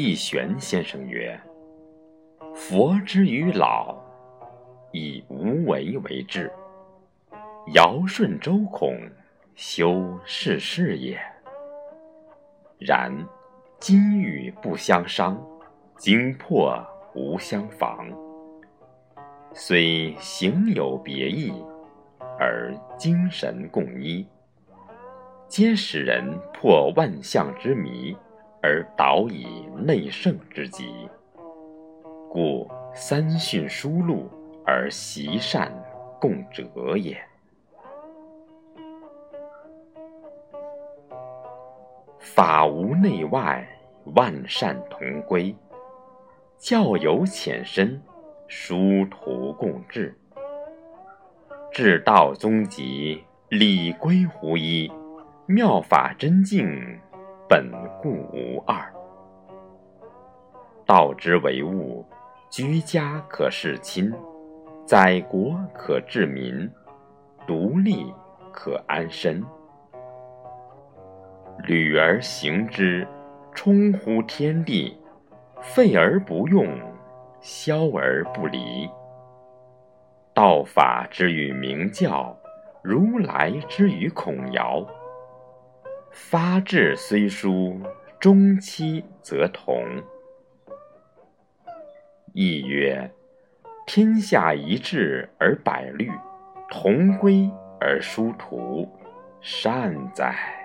易玄先生曰：“佛之于老，以无为为治。尧舜周孔，修世事也。然金玉不相伤，精魄无相妨。虽形有别异，而精神共一，皆使人破万象之迷。”而导以内圣之极，故三训书录而习善共者也。法无内外，万善同归；教有浅深，殊途共治。至道终极，理归乎一，妙法真境。本故无二，道之为物，居家可事亲，在国可治民，独立可安身。履而行之，冲乎天地；废而不用，消而不离。道法之于明教，如来之于孔尧。发志虽殊，终期则同。亦曰：天下一致而百虑，同归而殊途，善哉！